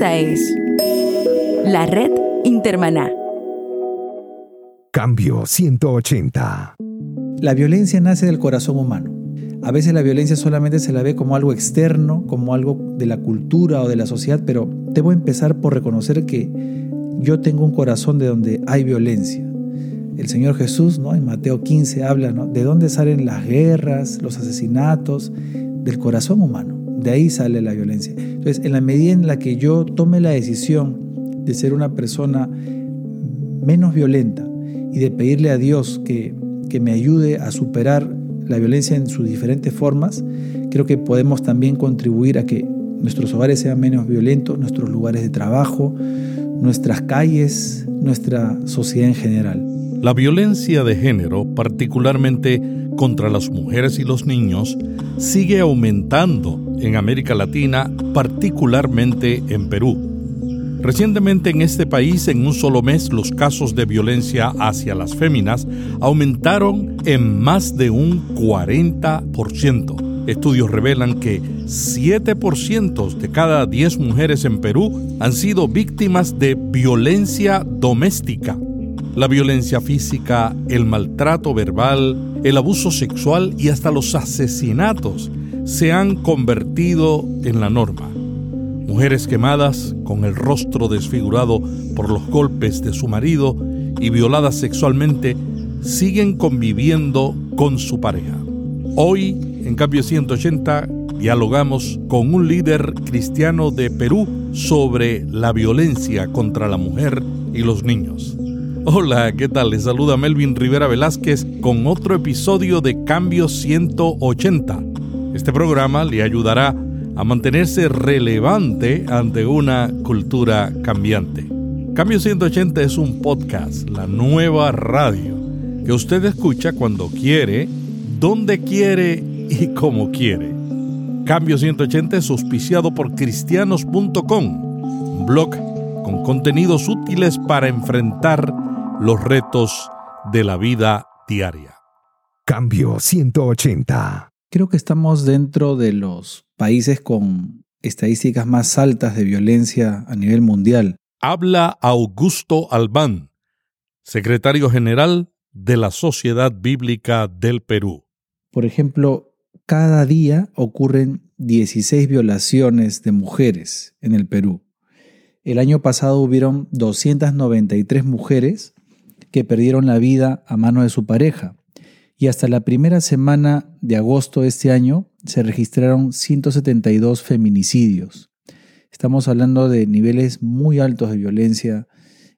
Esta es la red Intermaná. Cambio 180. La violencia nace del corazón humano. A veces la violencia solamente se la ve como algo externo, como algo de la cultura o de la sociedad, pero debo empezar por reconocer que yo tengo un corazón de donde hay violencia. El Señor Jesús, ¿no? en Mateo 15, habla de dónde salen las guerras, los asesinatos, del corazón humano. De ahí sale la violencia. Entonces, en la medida en la que yo tome la decisión de ser una persona menos violenta y de pedirle a Dios que, que me ayude a superar la violencia en sus diferentes formas, creo que podemos también contribuir a que nuestros hogares sean menos violentos, nuestros lugares de trabajo, nuestras calles, nuestra sociedad en general. La violencia de género, particularmente contra las mujeres y los niños, sigue aumentando en América Latina, particularmente en Perú. Recientemente en este país, en un solo mes, los casos de violencia hacia las féminas aumentaron en más de un 40%. Estudios revelan que 7% de cada 10 mujeres en Perú han sido víctimas de violencia doméstica. La violencia física, el maltrato verbal, el abuso sexual y hasta los asesinatos se han convertido en la norma. Mujeres quemadas con el rostro desfigurado por los golpes de su marido y violadas sexualmente siguen conviviendo con su pareja. Hoy en Cambio 180 dialogamos con un líder cristiano de Perú sobre la violencia contra la mujer y los niños. Hola, ¿qué tal? Les saluda Melvin Rivera Velázquez con otro episodio de Cambio 180. Este programa le ayudará a mantenerse relevante ante una cultura cambiante. Cambio 180 es un podcast, la nueva radio, que usted escucha cuando quiere, donde quiere y como quiere. Cambio 180 es auspiciado por cristianos.com, un blog con contenidos útiles para enfrentar los retos de la vida diaria. Cambio 180. Creo que estamos dentro de los países con estadísticas más altas de violencia a nivel mundial. Habla Augusto Albán, secretario general de la Sociedad Bíblica del Perú. Por ejemplo, cada día ocurren 16 violaciones de mujeres en el Perú. El año pasado hubieron 293 mujeres que perdieron la vida a mano de su pareja. Y hasta la primera semana de agosto de este año se registraron 172 feminicidios. Estamos hablando de niveles muy altos de violencia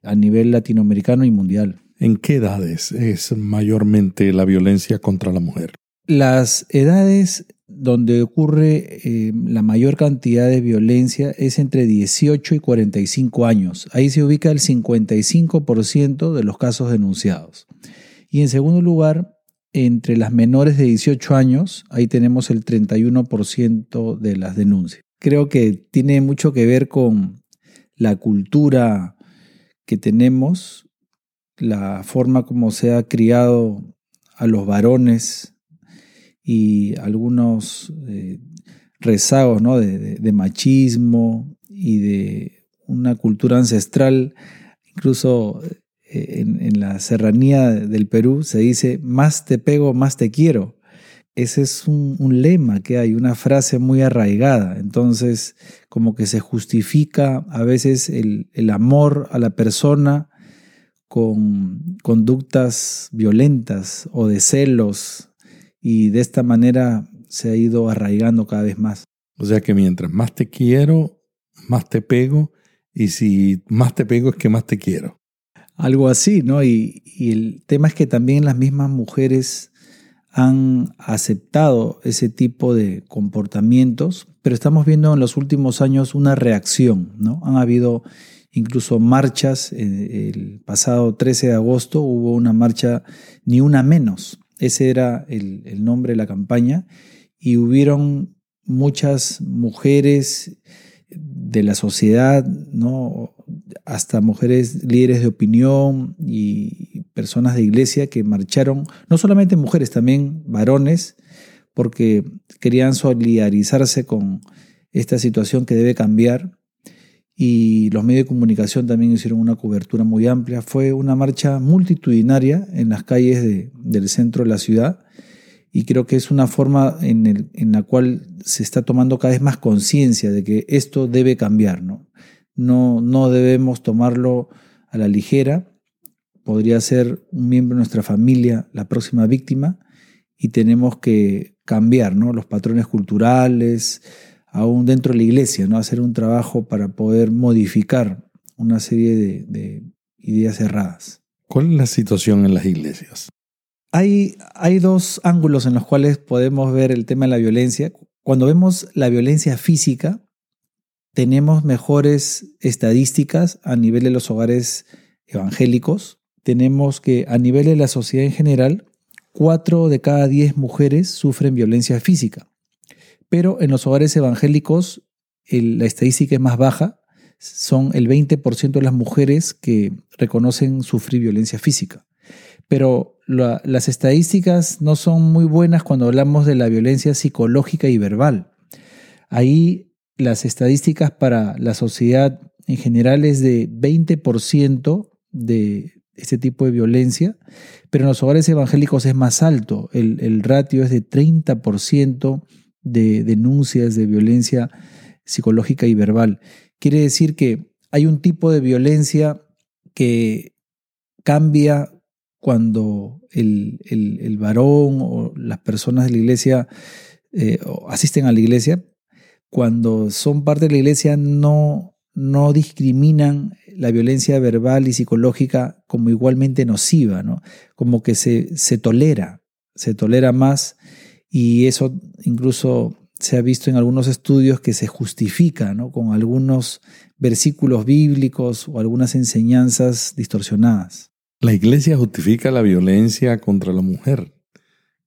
a nivel latinoamericano y mundial. ¿En qué edades es mayormente la violencia contra la mujer? Las edades donde ocurre eh, la mayor cantidad de violencia es entre 18 y 45 años. Ahí se ubica el 55% de los casos denunciados. Y en segundo lugar, entre las menores de 18 años, ahí tenemos el 31% de las denuncias. Creo que tiene mucho que ver con la cultura que tenemos, la forma como se ha criado a los varones y algunos eh, rezagos ¿no? de, machismo y de una cultura ancestral. Incluso eh, en, la serranía del Perú se dice, más te pego, más te quiero. Ese es un, lema que hay, una frase muy arraigada. Entonces, como que se justifica a veces el, el amor a la persona con conductas violentas o de celos y de esta manera se ha ido arraigando cada vez más. O sea que mientras más te quiero, más te pego y si más te pego es que más te quiero. Algo así, ¿no? Y, el tema es que también las mismas mujeres han aceptado ese tipo de comportamientos, pero estamos viendo en los últimos años una reacción, ¿no? Han habido incluso marchas, eh, el pasado 13 de agosto hubo una marcha ni una menos, ese era el, nombre de la campaña. Y hubieron muchas mujeres de la sociedad, ¿no? Hasta mujeres líderes de opinión y personas de iglesia que marcharon, no solamente mujeres, también varones, porque querían solidarizarse con esta situación que debe cambiar. y los medios de comunicación también hicieron una cobertura muy amplia. Fue una marcha multitudinaria en las calles del centro de la ciudad y creo que es una forma en, la cual se está tomando cada vez más conciencia de que esto debe cambiar. ¿no? No, no debemos tomarlo a la ligera. Podría ser un miembro de nuestra familia la próxima víctima y tenemos que cambiar ¿no? los patrones culturales, aún dentro de la iglesia, ¿no? hacer un trabajo para poder modificar una serie de, ideas erradas. ¿Cuál es la situación en las iglesias? Hay, hay dos ángulos en los cuales podemos ver el tema de la violencia. Cuando vemos la violencia física, tenemos mejores estadísticas a nivel de los hogares evangélicos. Tenemos que a nivel de la sociedad en general, cuatro de cada diez mujeres sufren violencia física. Pero en los hogares evangélicos la estadística es más baja, son el 20% de las mujeres que reconocen sufrir violencia física. Pero las estadísticas no son muy buenas cuando hablamos de la violencia psicológica y verbal. Ahí las estadísticas para la sociedad en general es de 20% de este tipo de violencia, pero en los hogares evangélicos es más alto, el, el ratio es de 30% de denuncias de violencia psicológica y verbal. Quiere decir que hay un tipo de violencia que cambia cuando el, varón o las personas de la iglesia eh, asisten a la iglesia, cuando son parte de la iglesia no, no discriminan la violencia verbal y psicológica como igualmente nociva, ¿no? como que se, se tolera, se tolera más y eso incluso se ha visto en algunos estudios que se justifica con algunos versículos bíblicos o algunas enseñanzas distorsionadas. La iglesia justifica la violencia contra la mujer.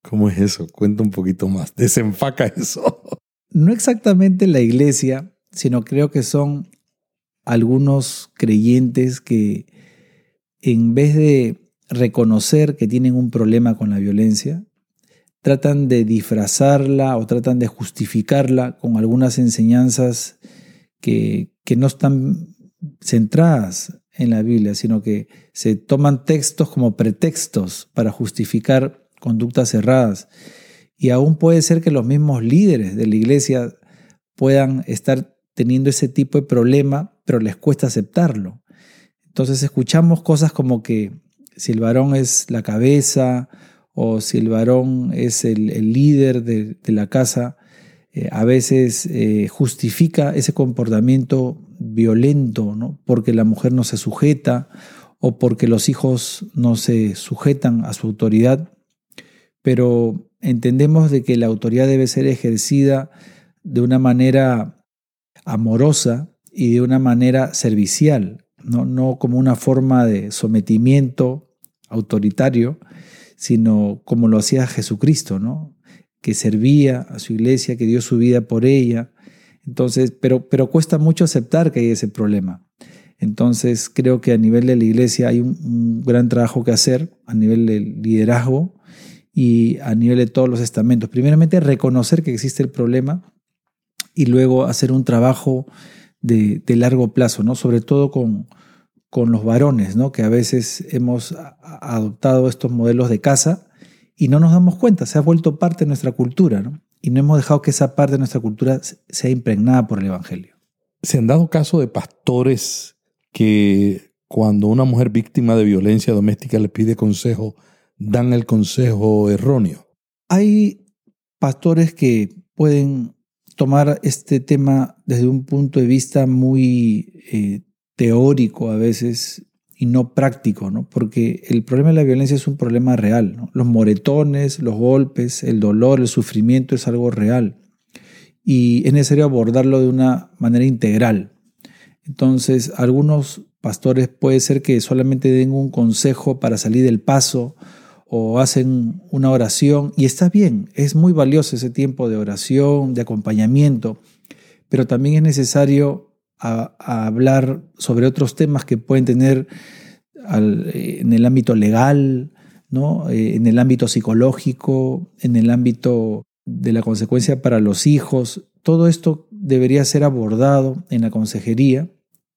¿Cómo es eso? Cuenta un poquito más. Desenfaca eso. No exactamente la iglesia, sino creo que son algunos creyentes que en vez de reconocer que tienen un problema con la violencia, tratan de disfrazarla o tratan de justificarla con algunas enseñanzas que, no están centradas en la Biblia, sino que se toman textos como pretextos para justificar conductas erradas. Y aún puede ser que los mismos líderes de la iglesia puedan estar teniendo ese tipo de problema, pero les cuesta aceptarlo. Entonces escuchamos cosas como que si el varón es la cabeza o si el varón es el, líder de, la casa, eh, a veces eh, justifica ese comportamiento violento, ¿no? porque la mujer no se sujeta o porque los hijos no se sujetan a su autoridad, pero entendemos de que la autoridad debe ser ejercida de una manera amorosa y de una manera servicial, no, no como una forma de sometimiento autoritario, sino como lo hacía Jesucristo, ¿no? Que servía a su iglesia, que dio su vida por ella. Entonces, pero, pero cuesta mucho aceptar que hay ese problema. Entonces, creo que a nivel de la iglesia hay un, gran trabajo que hacer, a nivel del liderazgo y a nivel de todos los estamentos. Primeramente, reconocer que existe el problema y luego hacer un trabajo de, de largo plazo, ¿no? Sobre todo con, con los varones, ¿no? que a veces hemos adoptado estos modelos de casa y no nos damos cuenta, se ha vuelto parte de nuestra cultura ¿no? y no hemos dejado que esa parte de nuestra cultura sea impregnada por el Evangelio. Se han dado casos de pastores que cuando una mujer víctima de violencia doméstica le pide consejo, dan el consejo erróneo. Hay pastores que pueden tomar este tema desde un punto de vista muy eh, teórico a veces y no práctico, ¿no? Porque el problema de la violencia es un problema real, Los moretones, los golpes, el dolor, el sufrimiento es algo real y es necesario abordarlo de una manera integral. Entonces, algunos pastores puede ser que solamente den un consejo para salir del paso o hacen una oración y está bien, es muy valioso ese tiempo de oración, de acompañamiento, pero también es necesario hablar sobre otros temas que pueden tener en el ámbito legal, ¿no? Eh, en el ámbito psicológico, en el ámbito de la consecuencia para los hijos. Todo esto debería ser abordado en la consejería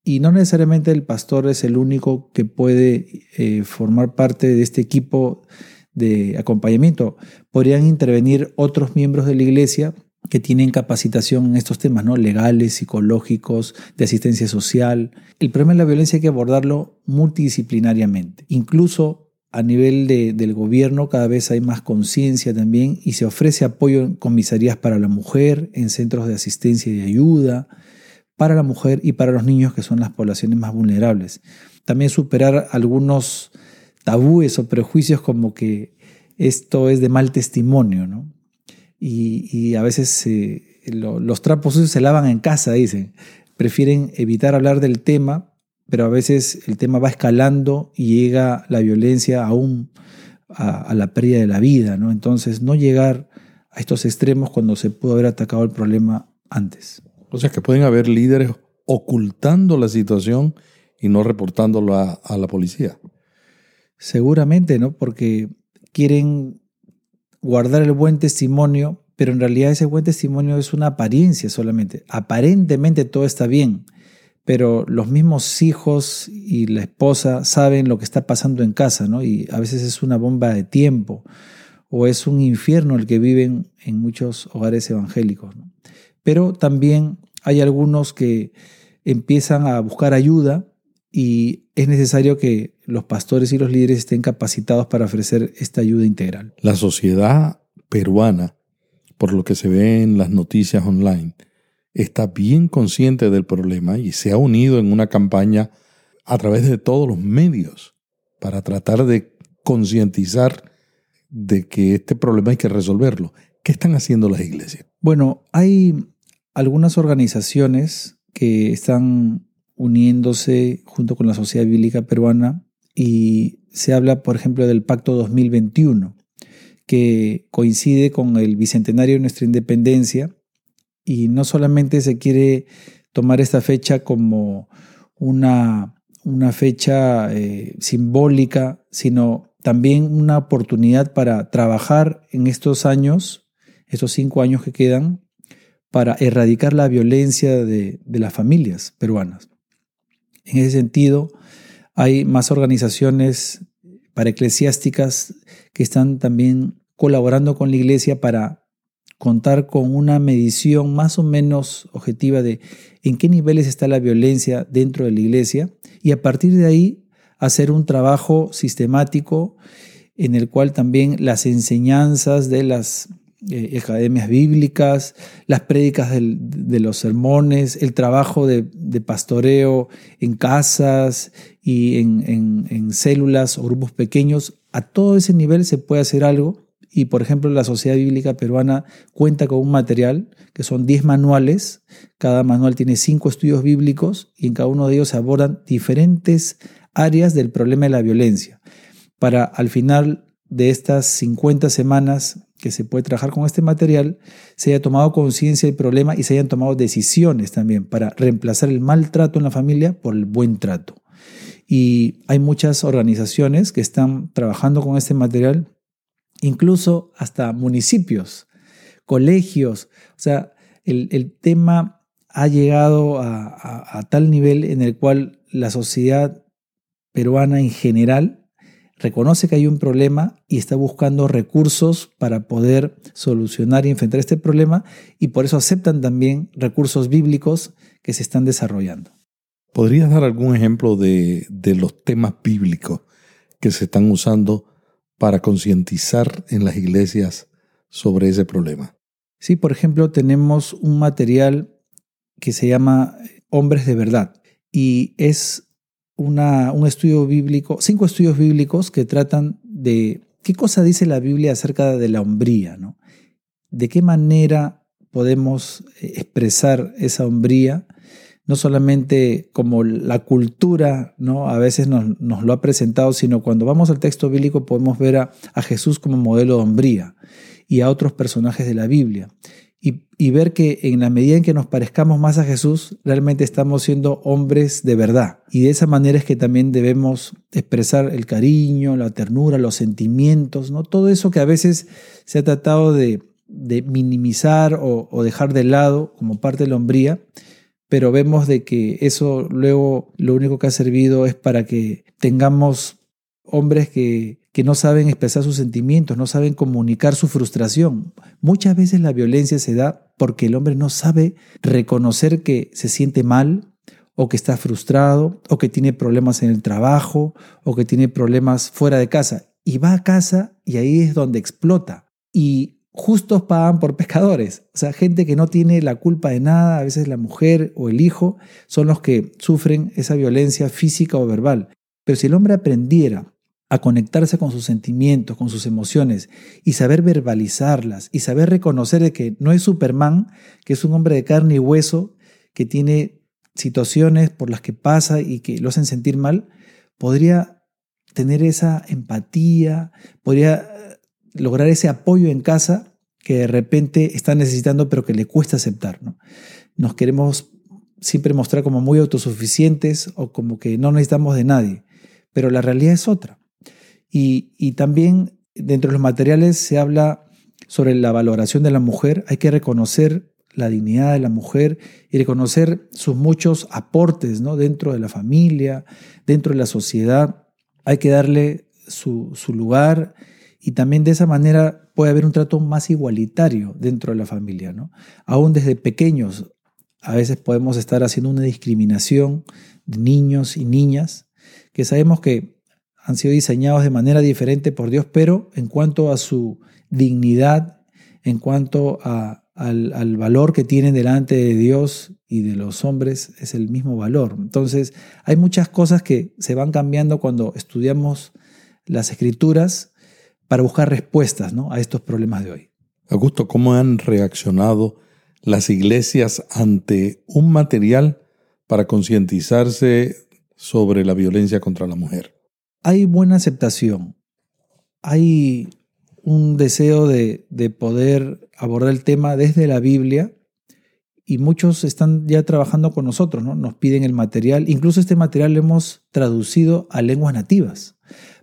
y no necesariamente el pastor es el único que puede eh, formar parte de este equipo de acompañamiento. Podrían intervenir otros miembros de la iglesia que tienen capacitación en estos temas, ¿no? Legales, psicológicos, de asistencia social. El problema de la violencia hay que abordarlo multidisciplinariamente. Incluso a nivel de, del gobierno cada vez hay más conciencia también y se ofrece apoyo en comisarías para la mujer, en centros de asistencia y ayuda, para la mujer y para los niños que son las poblaciones más vulnerables. También superar algunos tabúes o prejuicios como que esto es de mal testimonio, ¿no? y, a veces los trapos sucios se lavan en casa, dicen. Prefieren evitar hablar del tema, pero a veces el tema va escalando y llega la violencia aún a, la pérdida de la vida, ¿no? Entonces, no llegar a estos extremos cuando se pudo haber atacado el problema antes. O sea que pueden haber líderes ocultando la situación y no reportándolo a la policía. Seguramente, ¿no? Porque quieren guardar el buen testimonio, pero en realidad ese buen testimonio es una apariencia solamente. Aparentemente todo está bien, pero los mismos hijos y la esposa saben lo que está pasando en casa, ¿no? Y a veces es una bomba de tiempo o es un infierno el que viven en muchos hogares evangélicos. Pero también hay algunos que empiezan a buscar ayuda y es necesario que los pastores y los líderes estén capacitados para ofrecer esta ayuda integral. La sociedad peruana, por lo que se ve en las noticias online, está bien consciente del problema y se ha unido en una campaña a través de todos los medios para tratar de concientizar de que este problema hay que resolverlo. ¿Qué están haciendo las iglesias? Bueno, hay algunas organizaciones que están uniéndose junto con la sociedad bíblica peruana y se habla, por ejemplo, del Pacto 2021, que coincide con el bicentenario de nuestra independencia. Y no solamente se quiere tomar esta fecha como una, una fecha eh, simbólica, sino también una oportunidad para trabajar en estos años, estos cinco años que quedan, para erradicar la violencia de, de las familias peruanas. En ese sentido, hay más organizaciones para eclesiásticas que están también colaborando con la iglesia para contar con una medición más o menos objetiva de en qué niveles está la violencia dentro de la iglesia y a partir de ahí hacer un trabajo sistemático en el cual también las enseñanzas de las eh, academias bíblicas, las prédicas de los sermones, el trabajo de, pastoreo en casas y en, células o grupos pequeños. A todo ese nivel se puede hacer algo y, por ejemplo, la Sociedad Bíblica Peruana cuenta con un material que son 10 manuales. Cada manual tiene 5 estudios bíblicos y en cada uno de ellos se abordan diferentes áreas del problema de la violencia. Para al final de estas 50 semanas que se puede trabajar con este material, se haya tomado conciencia del problema y se hayan tomado decisiones también para reemplazar el maltrato en la familia por el buen trato. Y hay muchas organizaciones que están trabajando con este material, incluso hasta municipios, colegios. O sea, el, tema ha llegado a tal nivel en el cual la sociedad peruana en general reconoce que hay un problema y está buscando recursos para poder solucionar y enfrentar este problema y por eso aceptan también recursos bíblicos que se están desarrollando. ¿Podrías dar algún ejemplo de, los temas bíblicos que se están usando para concientizar en las iglesias sobre ese problema? Sí, por ejemplo, tenemos un material que se llama Hombres de Verdad y es un estudio bíblico, cinco estudios bíblicos que tratan de qué cosa dice la Biblia acerca de la hombría, ¿no? De qué manera podemos eh, expresar esa hombría, no solamente como la cultura, ¿no? A veces nos, nos lo ha presentado, sino cuando vamos al texto bíblico podemos ver a, a Jesús como modelo de hombría y a otros personajes de la Biblia y, ver que en la medida en que nos parezcamos más a Jesús, realmente estamos siendo hombres de verdad. Y de esa manera es que también debemos expresar el cariño, la ternura, los sentimientos, ¿no? Todo eso que a veces se ha tratado de, minimizar o, dejar de lado como parte de la hombría, pero vemos de que eso luego lo único que ha servido es para que tengamos hombres que, que no saben expresar sus sentimientos, no saben comunicar su frustración. Muchas veces la violencia se da porque el hombre no sabe reconocer que se siente mal o que está frustrado o que tiene problemas en el trabajo o que tiene problemas fuera de casa. Y va a casa y ahí es donde explota. Y justos pagan por pecadores. O sea, gente que no tiene la culpa de nada, a veces la mujer o el hijo, son los que sufren esa violencia física o verbal. Pero si el hombre aprendiera a conectarse con sus sentimientos, con sus emociones y saber verbalizarlas y saber reconocer que no es Superman, que es un hombre de carne y hueso, que tiene situaciones por las que pasa y que lo hacen sentir mal, podría tener esa empatía, podría lograr ese apoyo en casa que de repente está necesitando pero que le cuesta aceptar. ¿no? Nos queremos siempre mostrar como muy autosuficientes o como que no necesitamos de nadie, pero la realidad es otra. Y, también dentro de los materiales se habla sobre la valoración de la mujer, hay que reconocer la dignidad de la mujer y reconocer sus muchos aportes ¿no? dentro de la familia, dentro de la sociedad. Hay que darle su, su lugar y también de esa manera puede haber un trato más igualitario dentro de la familia. ¿no? Aún desde pequeños a veces podemos estar haciendo una discriminación de niños y niñas que sabemos que han sido diseñados de manera diferente por Dios, pero en cuanto a su dignidad, en cuanto al, valor que tienen delante de Dios y de los hombres, es el mismo valor. Entonces, hay muchas cosas que se van cambiando cuando estudiamos las escrituras para buscar respuestas ¿no? a estos problemas de hoy. Augusto, ¿cómo han reaccionado las iglesias ante un material para concientizarse sobre la violencia contra la mujer? Hay buena aceptación, hay un deseo de, de poder abordar el tema desde la Biblia y muchos están ya trabajando con nosotros, ¿no? nos piden el material, incluso este material lo hemos traducido a lenguas nativas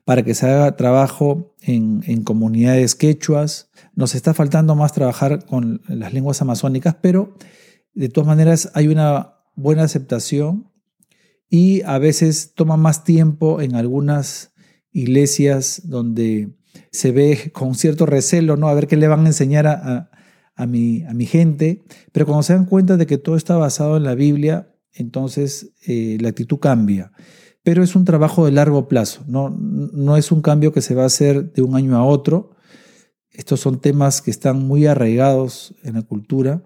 para que se haga trabajo en, en, comunidades quechuas. Nos está faltando más trabajar con las lenguas amazónicas, pero de todas maneras hay una buena aceptación y a veces toma más tiempo en algunas iglesias donde se ve con cierto recelo, ¿no? A ver qué le van a enseñar a, a, mi, a mi gente, pero cuando se dan cuenta de que todo está basado en la Biblia, entonces eh, la actitud cambia pero es un trabajo de largo plazo, no, no es un cambio que se va a hacer de un año a otro. Estos son temas que están muy arraigados en la cultura,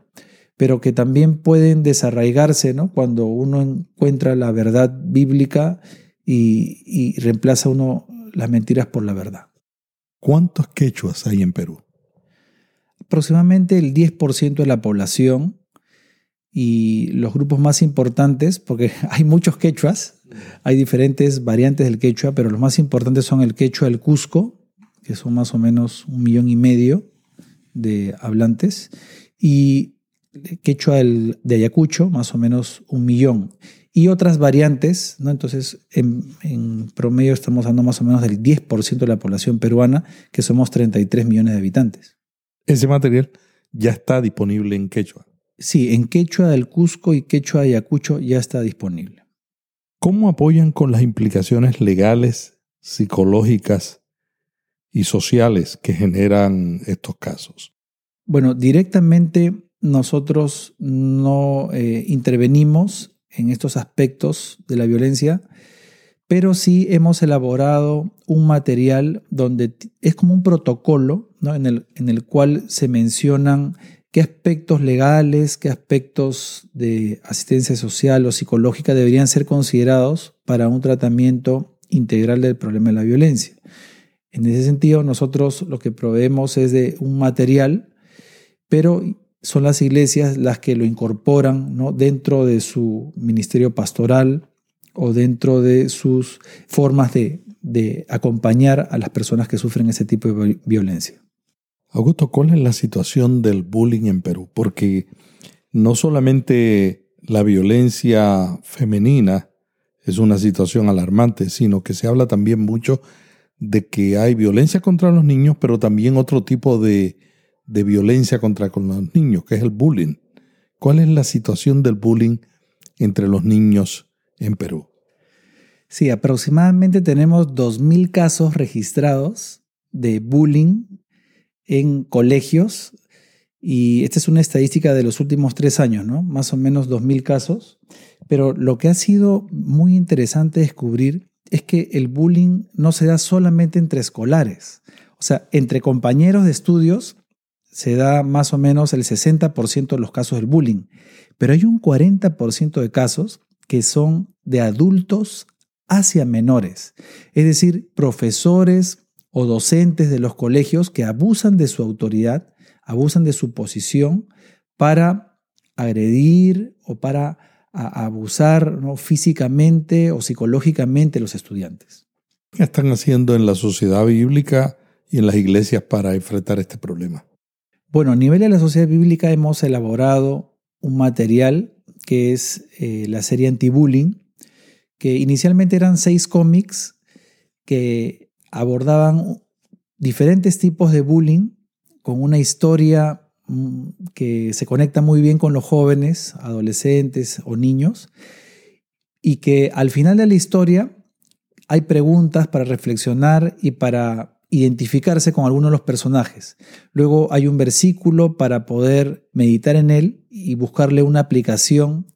pero que también pueden desarraigarse ¿no? cuando uno encuentra la verdad bíblica y, y reemplaza uno las mentiras por la verdad. ¿Cuántos quechuas hay en Perú? Aproximadamente el 10% de la población y los grupos más importantes, porque hay muchos quechuas, hay diferentes variantes del quechua, pero los más importantes son el quechua del Cusco, que son más o menos un millón y medio de hablantes, y quechua del, de Ayacucho, más o menos un millón. Y otras variantes, ¿no? entonces en, en promedio estamos hablando más o menos del 10% de la población peruana, que somos 33 millones de habitantes. Ese material ya está disponible en quechua. Sí, en quechua del Cusco y quechua de Ayacucho ya está disponible. ¿Cómo apoyan con las implicaciones legales, psicológicas y sociales que generan estos casos? Bueno, directamente nosotros no eh, intervenimos en estos aspectos de la violencia, pero sí hemos elaborado un material donde es como un protocolo ¿no? en, el, en el cual se mencionan qué aspectos legales, qué aspectos de asistencia social o psicológica deberían ser considerados para un tratamiento integral del problema de la violencia. En ese sentido, nosotros lo que proveemos es de un material, pero son las iglesias las que lo incorporan ¿no? dentro de su ministerio pastoral o dentro de sus formas de, de acompañar a las personas que sufren ese tipo de violencia. Augusto, ¿cuál es la situación del bullying en Perú? Porque no solamente la violencia femenina es una situación alarmante, sino que se habla también mucho de que hay violencia contra los niños, pero también otro tipo de, de violencia contra los niños, que es el bullying. ¿Cuál es la situación del bullying entre los niños en Perú. Sí, aproximadamente tenemos 2.000 casos registrados de bullying en colegios y esta es una estadística de los últimos tres años, ¿no? Más o menos 2.000 casos. Pero lo que ha sido muy interesante descubrir es que el bullying no se da solamente entre escolares. O sea, entre compañeros de estudios se da más o menos el 60% de los casos del bullying. Pero hay un 40% de casos que son de adultos hacia menores. Es decir, profesores o docentes de los colegios que abusan de su autoridad abusan de su posición para agredir o para abusar físicamente o psicológicamente a los estudiantes. ¿Qué están haciendo en la sociedad bíblica y en las iglesias para enfrentar este problema? Bueno, a nivel de la sociedad bíblica hemos elaborado un material que es eh, la serie anti-bullying, que inicialmente eran seis cómics que abordaban diferentes tipos de bullying con una historia mm, que se conecta muy bien con los jóvenes, adolescentes o niños, y que al final de la historia hay preguntas para reflexionar y para identificarse con alguno de los personajes. Luego hay un versículo para poder meditar en él y buscarle una aplicación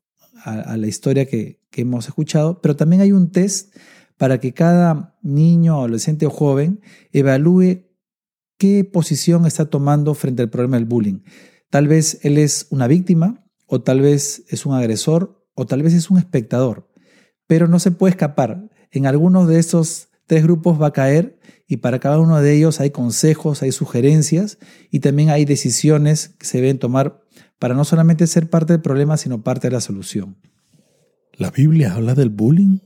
a, la historia que, que hemos escuchado, pero también hay un test para que cada niño, adolescente o joven evalúe qué posición está tomando frente al problema del bullying. Tal vez él es una víctima, o tal vez es un agresor, o tal vez es un espectador, pero no se puede escapar. En algunos de esos tres grupos va a caer y para cada uno de ellos hay consejos, hay sugerencias y también hay decisiones que se deben tomar para no solamente ser parte del problema, sino parte de la solución. ¿La Biblia habla del bullying?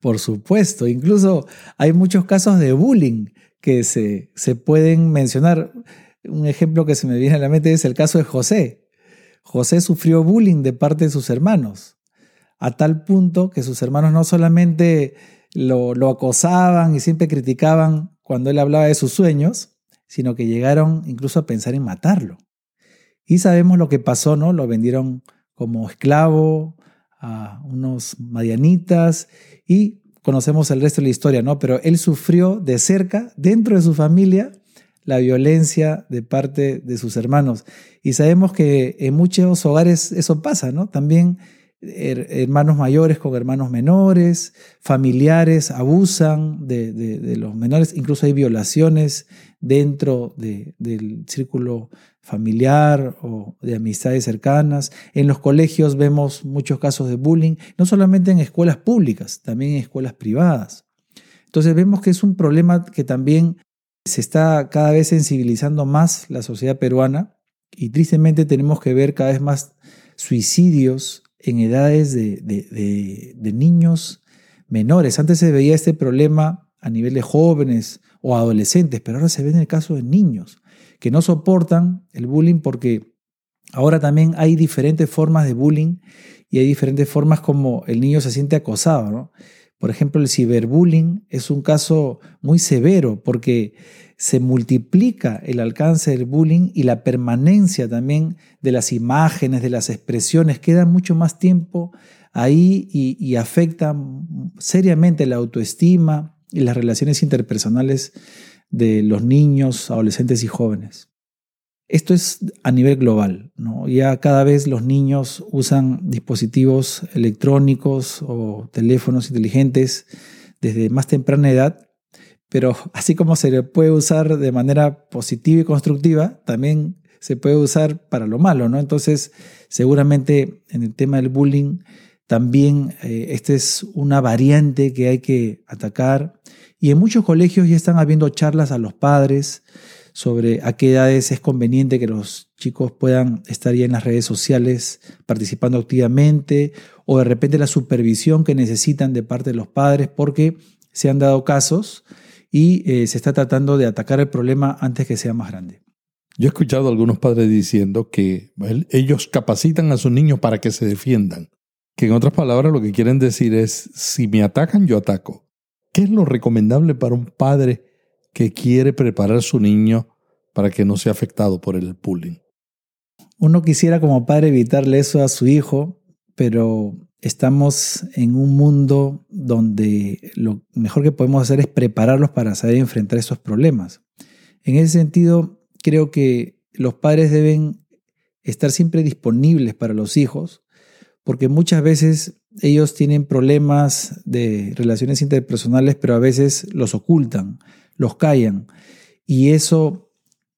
Por supuesto, incluso hay muchos casos de bullying que se, se pueden mencionar. Un ejemplo que se me viene a la mente es el caso de José. José sufrió bullying de parte de sus hermanos, a tal punto que sus hermanos no solamente lo, acosaban y siempre criticaban cuando él hablaba de sus sueños, sino que llegaron incluso a pensar en matarlo. Y sabemos lo que pasó, ¿no? Lo vendieron como esclavo a unos madianitas y conocemos el resto de la historia, ¿no? Pero él sufrió de cerca, dentro de su familia, la violencia de parte de sus hermanos. Y sabemos que en muchos hogares eso pasa, ¿no? También hermanos mayores con hermanos menores, familiares abusan de, los menores, incluso hay violaciones dentro del círculo familiar o de amistades cercanas. En los colegios vemos muchos casos de bullying, no solamente en escuelas públicas, también en escuelas privadas. Entonces vemos que es un problema que también se está cada vez sensibilizando más la sociedad peruana y tristemente tenemos que ver cada vez más suicidios en edades de, niños menores. Antes se veía este problema a nivel de jóvenes o adolescentes, pero ahora se ve en el caso de niños que no soportan el bullying porque ahora también hay diferentes formas de bullying y hay diferentes formas como el niño se siente acosado. Por ejemplo, el ciberbullying es un caso muy severo porque se multiplica el alcance del bullying y la permanencia también de las imágenes, de las expresiones, queda mucho más tiempo ahí y, afecta seriamente la autoestima y las relaciones interpersonales de los niños, adolescentes y jóvenes. Esto es a nivel global, ¿no? Ya cada vez los niños usan dispositivos electrónicos o teléfonos inteligentes desde más temprana edad pero así como se le puede usar de manera positiva y constructiva, también se puede usar para lo malo, ¿no? Entonces, seguramente en el tema del bullying, también eh, esta es una variante que hay que atacar. Y en muchos colegios ya están habiendo charlas a los padres sobre a qué edades es conveniente que los chicos puedan estar ya en las redes sociales participando activamente o de repente la supervisión que necesitan de parte de los padres porque se han dado casos y eh, se está tratando de atacar el problema antes que sea más grande. Yo he escuchado a algunos padres diciendo que ellos capacitan a sus niños para que se defiendan. Que en otras palabras lo que quieren decir es, si me atacan, yo ataco. ¿Qué es lo recomendable para un padre que quiere preparar a su niño para que no sea afectado por el bullying? Uno quisiera como padre evitarle eso a su hijo, pero estamos en un mundo donde lo mejor que podemos hacer es prepararlos para saber enfrentar estos problemas. En ese sentido, creo que los padres deben estar siempre disponibles para los hijos, porque muchas veces ellos tienen problemas de relaciones interpersonales, pero a veces los ocultan, los callan. Y eso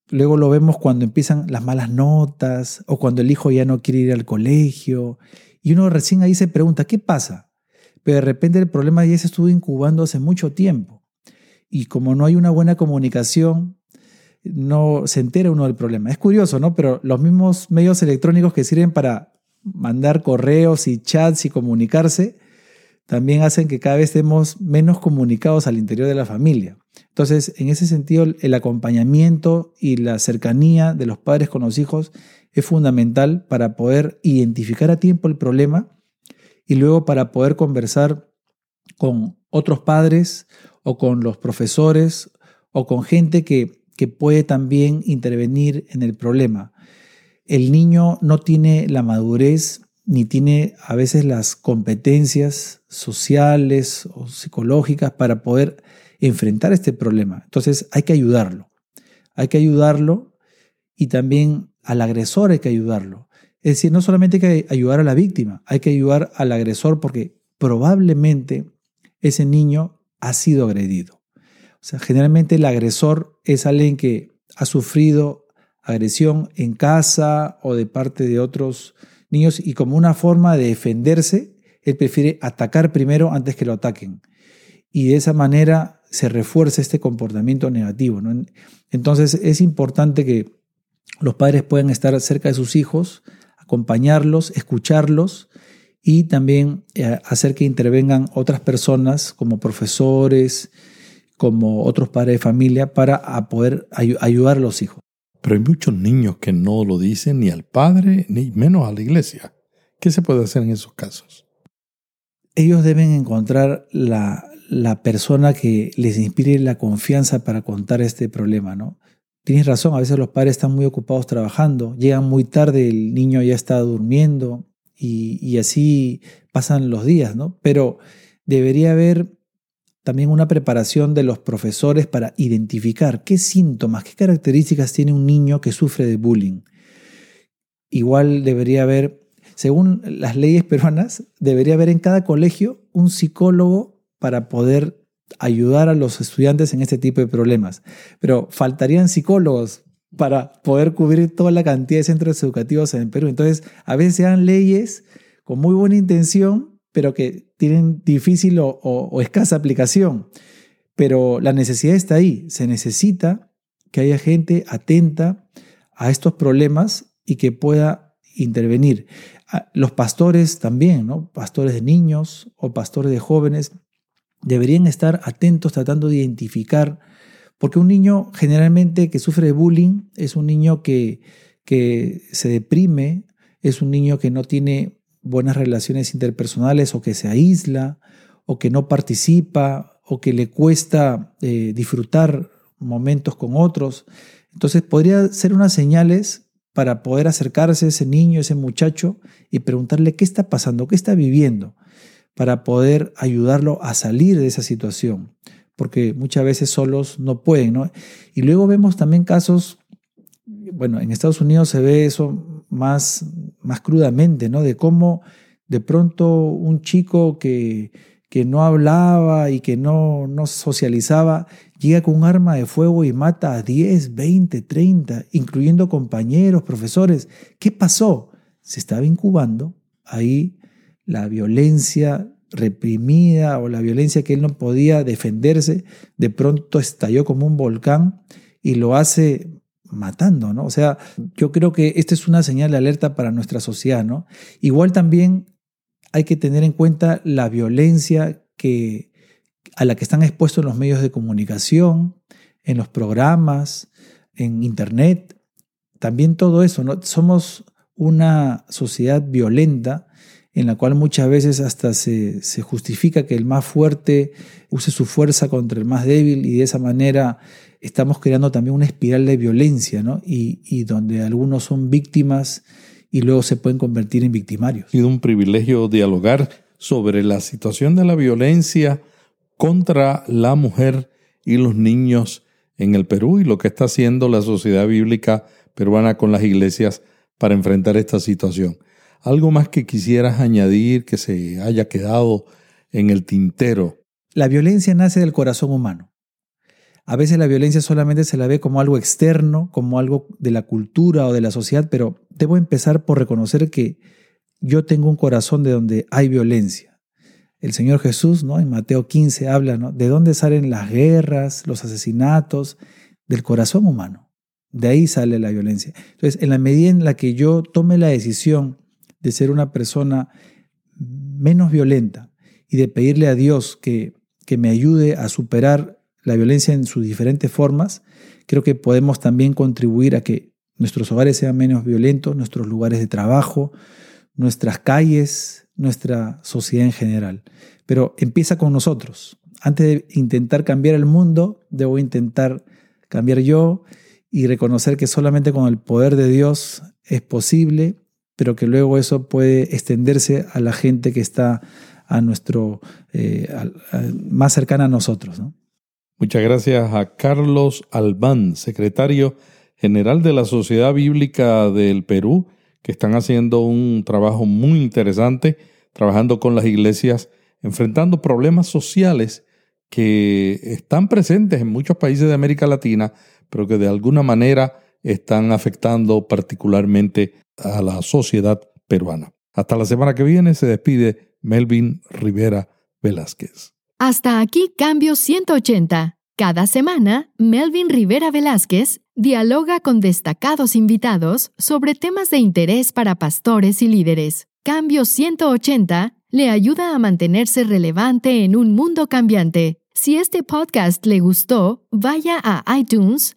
luego lo vemos cuando empiezan las malas notas o cuando el hijo ya no quiere ir al colegio. Y uno recién ahí se pregunta, ¿qué pasa? Pero de repente el problema ya se estuvo incubando hace mucho tiempo. Y como no hay una buena comunicación, no se entera uno del problema. Es curioso, ¿no? Pero los mismos medios electrónicos que sirven para mandar correos y chats y comunicarse, también hacen que cada vez estemos menos comunicados al interior de la familia. Entonces, en ese sentido, el acompañamiento y la cercanía de los padres con los hijos es fundamental para poder identificar a tiempo el problema y luego para poder conversar con otros padres o con los profesores o con gente que que puede también intervenir en el problema. El niño no tiene la madurez ni tiene a veces las competencias sociales o psicológicas para poder enfrentar este problema. Entonces hay que ayudarlo. Hay que ayudarlo y también al agresor hay que ayudarlo. Es decir, no solamente hay que ayudar a la víctima, hay que ayudar al agresor porque probablemente ese niño ha sido agredido. O sea, generalmente el agresor es alguien que ha sufrido agresión en casa o de parte de otros niños y como una forma de defenderse, él prefiere atacar primero antes que lo ataquen. Y de esa manera se refuerza este comportamiento negativo. Entonces es importante que los padres puedan estar cerca de sus hijos, acompañarlos, escucharlos y también eh, hacer que intervengan otras personas como profesores, como otros padres de familia para poder ayudar a los hijos. Pero hay muchos niños que no lo dicen ni al padre, ni menos a la iglesia. ¿Qué se puede hacer en esos casos? Ellos deben encontrar la, la persona que les inspire la confianza para contar este problema, ¿no? Tienes razón, a veces los padres están muy ocupados trabajando, llegan muy tarde, el niño ya está durmiendo y, y así pasan los días, ¿no? Pero debería haber también una preparación de los profesores para identificar qué síntomas, qué características tiene un niño que sufre de bullying. Igual debería haber, según las leyes peruanas, debería haber en cada colegio un psicólogo para poder ayudar a los estudiantes en este tipo de problemas. Pero faltarían psicólogos para poder cubrir toda la cantidad de centros educativos en Perú. Entonces, a veces se dan leyes con muy buena intención, pero que tienen difícil o, escasa aplicación. Pero la necesidad está ahí. Se necesita que haya gente atenta a estos problemas y que pueda intervenir. Ah, los pastores también, ¿no? pastores de niños o pastores de jóvenes, deberían estar atentos tratando de identificar, porque un niño generalmente que sufre de bullying es un niño que, que se deprime, es un niño que no tiene buenas relaciones interpersonales o que se aísla o que no participa o que le cuesta eh, disfrutar momentos con otros. Entonces podría ser unas señales para poder acercarse a ese niño, ese muchacho y preguntarle qué está pasando, qué está viviendo, para poder ayudarlo a salir de esa situación, porque muchas veces solos no pueden. ¿no? Y luego vemos también casos, bueno, en Estados Unidos se ve eso más, más crudamente, ¿no? De cómo de pronto un chico que, que no hablaba y que no, no socializaba, llega con un arma de fuego y mata a 10, 20, 30, incluyendo compañeros, profesores. ¿Qué pasó? Se estaba incubando ahí la violencia reprimida o la violencia que él no podía defenderse, de pronto estalló como un volcán y lo hace matando, ¿no? O sea, yo creo que esta es una señal de alerta para nuestra sociedad, ¿no? Igual también hay que tener en cuenta la violencia que, a la que están expuestos los medios de comunicación, en los programas, en Internet, también todo eso, ¿no? Somos una sociedad violenta en la cual muchas veces hasta se, justifica que el más fuerte use su fuerza contra el más débil y de esa manera estamos creando también una espiral de violencia, ¿no? Y, y donde algunos son víctimas y luego se pueden convertir en victimarios. Ha sido un privilegio dialogar sobre la situación de la violencia contra la mujer y los niños en el Perú y lo que está haciendo la sociedad bíblica peruana con las iglesias para enfrentar esta situación. ¿Algo más que quisieras añadir que se haya quedado en el tintero? La violencia nace del corazón humano. A veces la violencia solamente se la ve como algo externo, como algo de la cultura o de la sociedad, pero debo empezar por reconocer que yo tengo un corazón de donde hay violencia. El Señor Jesús, ¿no? En Mateo 15 habla. De dónde salen las guerras, los asesinatos, del corazón humano. De ahí sale la violencia. Entonces, en la medida en la que yo tome la decisión de ser una persona menos violenta y de pedirle a Dios que, que me ayude a superar la violencia en sus diferentes formas, creo que podemos también contribuir a que nuestros hogares sean menos violentos, nuestros lugares de trabajo, nuestras calles, nuestra sociedad en general. Pero empieza con nosotros. Antes de intentar cambiar el mundo, debo intentar cambiar yo y reconocer que solamente con el poder de Dios es posible, pero que luego eso puede extenderse a la gente que está a nuestro eh, más cercana a nosotros. Muchas gracias a Carlos Albán, secretario general de la Sociedad Bíblica del Perú, que están haciendo un trabajo muy interesante, trabajando con las iglesias, enfrentando problemas sociales que están presentes en muchos países de América Latina, pero que de alguna manera están afectando particularmente a la sociedad peruana. Hasta la semana que viene se despide Melvin Rivera Velázquez. Hasta aquí Cambio 180. Cada semana, Melvin Rivera Velázquez dialoga con destacados invitados sobre temas de interés para pastores y líderes. Cambio 180 le ayuda a mantenerse relevante en un mundo cambiante. Si este podcast le gustó, vaya a iTunes